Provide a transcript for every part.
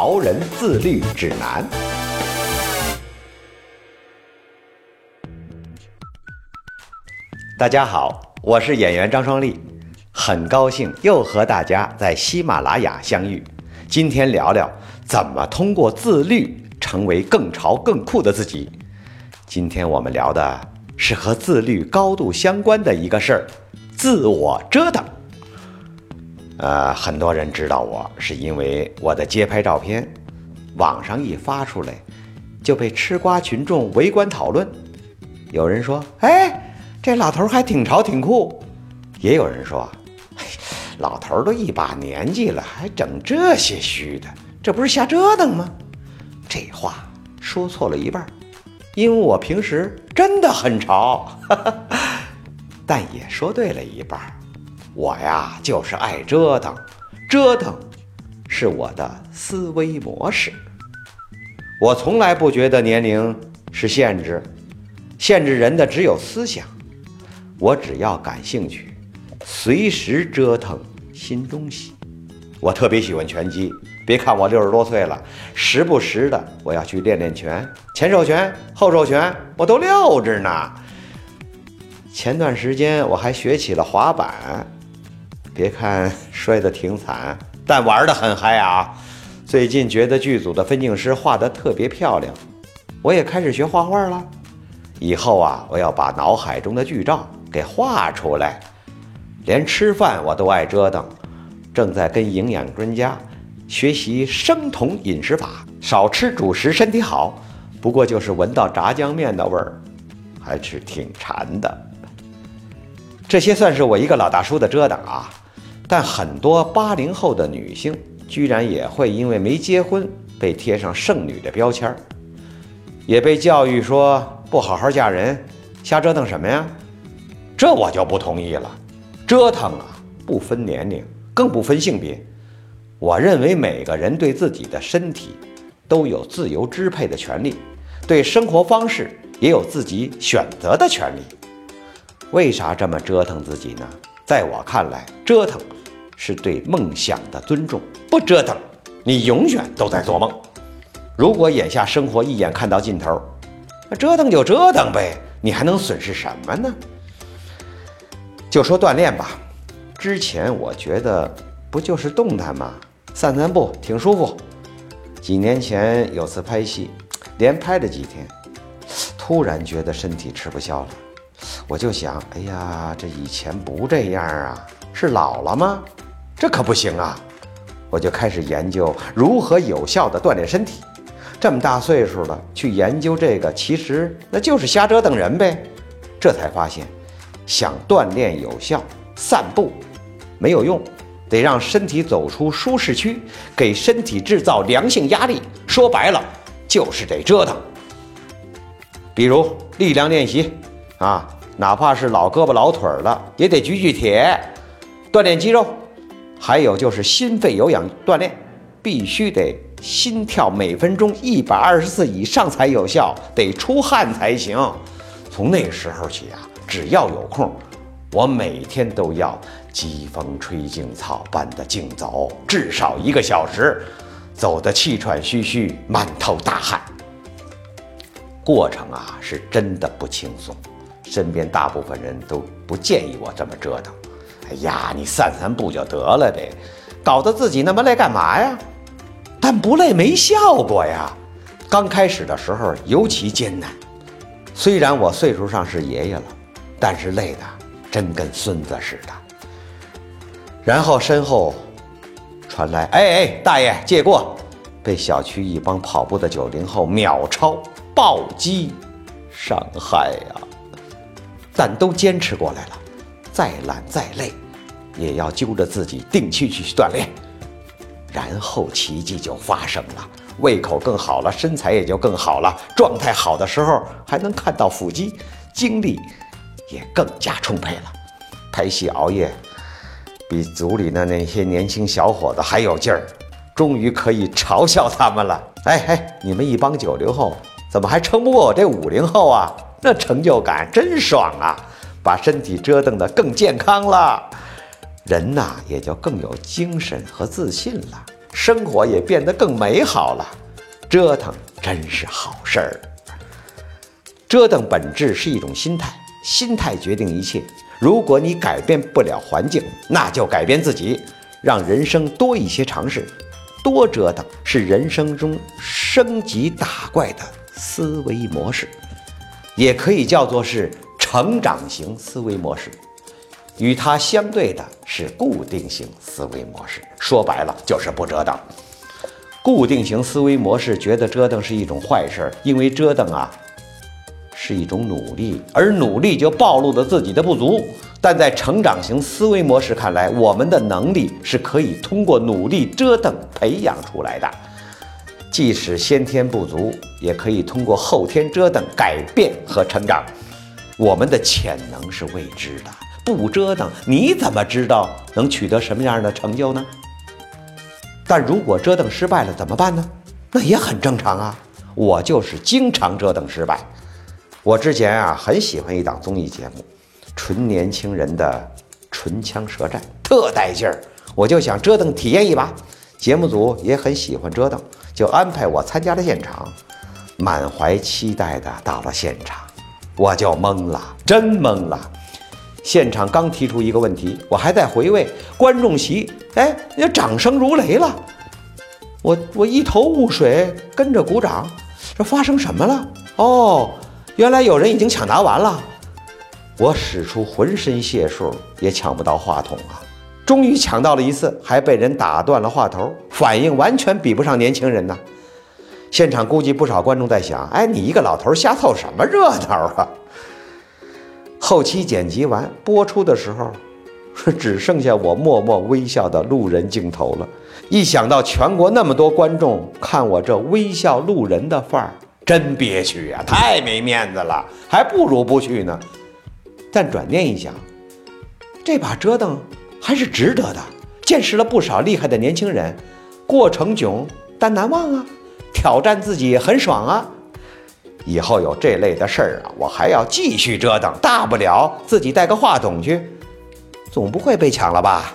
潮人自律指南》。大家好，我是演员张双立，很高兴又和大家在喜马拉雅相遇。今天聊聊怎么通过自律成为更潮更酷的自己。今天我们聊的是和自律高度相关的一个事儿。自我折腾，呃，很多人知道我是因为我的街拍照片，网上一发出来，就被吃瓜群众围观讨论。有人说：“哎，这老头还挺潮挺酷。”也有人说：“老头都一把年纪了，还整这些虚的，这不是瞎折腾吗？”这话说错了一半，因为我平时真的很潮。但也说对了一半，我呀就是爱折腾，折腾是我的思维模式。我从来不觉得年龄是限制，限制人的只有思想。我只要感兴趣，随时折腾新东西。我特别喜欢拳击，别看我六十多岁了，时不时的我要去练练拳，前手拳、后手拳我都溜着呢。前段时间我还学起了滑板，别看摔得挺惨，但玩得很嗨啊！最近觉得剧组的分镜师画得特别漂亮，我也开始学画画了。以后啊，我要把脑海中的剧照给画出来。连吃饭我都爱折腾，正在跟营养专家学习生酮饮食法，少吃主食身体好。不过就是闻到炸酱面的味儿，还是挺馋的。这些算是我一个老大叔的折腾啊，但很多八零后的女性居然也会因为没结婚被贴上剩女的标签儿，也被教育说不好好嫁人，瞎折腾什么呀？这我就不同意了。折腾啊，不分年龄，更不分性别。我认为每个人对自己的身体都有自由支配的权利，对生活方式也有自己选择的权利。为啥这么折腾自己呢？在我看来，折腾是对梦想的尊重。不折腾，你永远都在做梦。如果眼下生活一眼看到尽头，那折腾就折腾呗，你还能损失什么呢？就说锻炼吧，之前我觉得不就是动弹吗？散散步挺舒服。几年前有次拍戏，连拍了几天，突然觉得身体吃不消了。我就想，哎呀，这以前不这样啊，是老了吗？这可不行啊！我就开始研究如何有效地锻炼身体。这么大岁数了，去研究这个，其实那就是瞎折腾人呗。这才发现，想锻炼有效，散步没有用，得让身体走出舒适区，给身体制造良性压力。说白了，就是得折腾。比如力量练习。啊，哪怕是老胳膊老腿了，也得举举铁，锻炼肌肉。还有就是心肺有氧锻炼，必须得心跳每分钟一百二十次以上才有效，得出汗才行。从那时候起啊，只要有空，我每天都要疾风吹劲草般的竞走，至少一个小时，走得气喘吁吁，满头大汗。过程啊，是真的不轻松。身边大部分人都不建议我这么折腾。哎呀，你散散步就得了呗，搞得自己那么累干嘛呀？但不累没效果呀。刚开始的时候尤其艰难。虽然我岁数上是爷爷了，但是累的真跟孙子似的。然后身后传来：“哎哎，大爷借过！”被小区一帮跑步的九零后秒超暴击伤害呀！但都坚持过来了，再懒再累，也要揪着自己定期去锻炼。然后奇迹就发生了，胃口更好了，身材也就更好了，状态好的时候还能看到腹肌，精力也更加充沛了。拍戏熬夜，比组里的那些年轻小伙子还有劲儿，终于可以嘲笑他们了。哎哎，你们一帮九零后怎么还撑不过我这五零后啊？那成就感真爽啊！把身体折腾得更健康了，人呐也就更有精神和自信了，生活也变得更美好了。折腾真是好事儿。折腾本质是一种心态，心态决定一切。如果你改变不了环境，那就改变自己，让人生多一些尝试，多折腾是人生中升级打怪的思维模式，也可以叫做是成长型思维模式。与它相对的是固定型思维模式，说白了就是不折腾。固定型思维模式觉得折腾是一种坏事，因为折腾啊。是一种努力，而努力就暴露了自己的不足。但在成长型思维模式看来，我们的能力是可以通过努力折腾培养出来的。即使先天不足，也可以通过后天折腾改变和成长。我们的潜能是未知的，不折腾，你怎么知道能取得什么样的成就呢？但如果折腾失败了怎么办呢？那也很正常啊，我就是经常折腾失败。我之前啊很喜欢一档综艺节目，纯年轻人的唇枪舌战，特带劲儿。我就想折腾体验一把，节目组也很喜欢折腾，就安排我参加了现场。满怀期待的到了现场，我就懵了，真懵了。现场刚提出一个问题，我还在回味，观众席哎，那掌声如雷了。我我一头雾水，跟着鼓掌，这发生什么了？哦。原来有人已经抢答完了，我使出浑身解数也抢不到话筒啊！终于抢到了一次，还被人打断了话头，反应完全比不上年轻人呢。现场估计不少观众在想：哎，你一个老头瞎凑什么热闹啊？后期剪辑完播出的时候，是只剩下我默默微笑的路人镜头了。一想到全国那么多观众看我这微笑路人的范儿。真憋屈呀，太没面子了，还不如不去呢。但转念一想，这把折腾还是值得的，见识了不少厉害的年轻人，过程囧但难忘啊，挑战自己很爽啊。以后有这类的事儿啊，我还要继续折腾，大不了自己带个话筒去，总不会被抢了吧？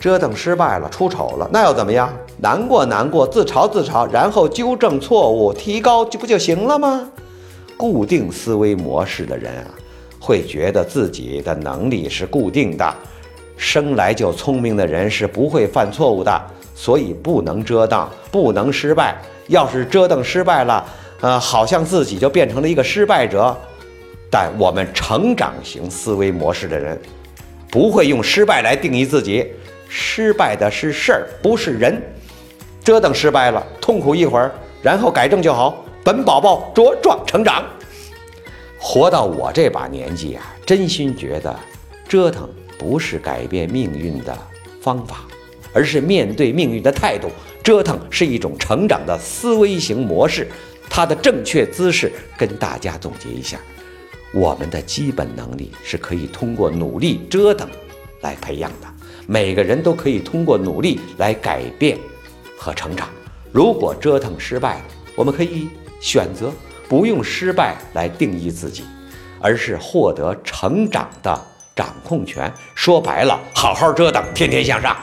折腾失败了，出丑了，那又怎么样？难过难过，自嘲自嘲，然后纠正错误，提高就不就行了吗？固定思维模式的人啊，会觉得自己的能力是固定的，生来就聪明的人是不会犯错误的，所以不能折腾，不能失败。要是折腾失败了，呃，好像自己就变成了一个失败者。但我们成长型思维模式的人，不会用失败来定义自己。失败的是事儿，不是人。折腾失败了，痛苦一会儿，然后改正就好。本宝宝茁壮成长。活到我这把年纪啊，真心觉得，折腾不是改变命运的方法，而是面对命运的态度。折腾是一种成长的思维型模式，它的正确姿势跟大家总结一下：我们的基本能力是可以通过努力折腾来培养的。每个人都可以通过努力来改变和成长。如果折腾失败了，我们可以选择不用失败来定义自己，而是获得成长的掌控权。说白了，好好折腾，天天向上。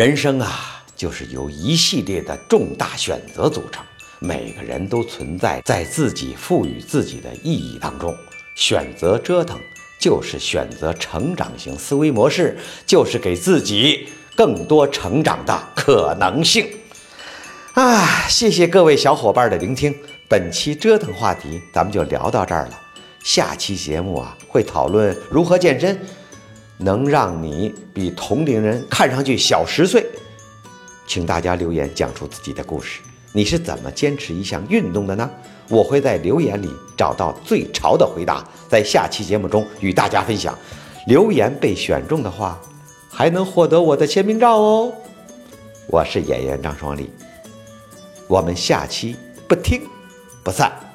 人生啊，就是由一系列的重大选择组成，每个人都存在在自己赋予自己的意义当中，选择折腾。就是选择成长型思维模式，就是给自己更多成长的可能性。啊，谢谢各位小伙伴的聆听，本期折腾话题咱们就聊到这儿了。下期节目啊，会讨论如何健身能让你比同龄人看上去小十岁，请大家留言讲出自己的故事。你是怎么坚持一项运动的呢？我会在留言里找到最潮的回答，在下期节目中与大家分享。留言被选中的话，还能获得我的签名照哦。我是演员张双立，我们下期不听不散。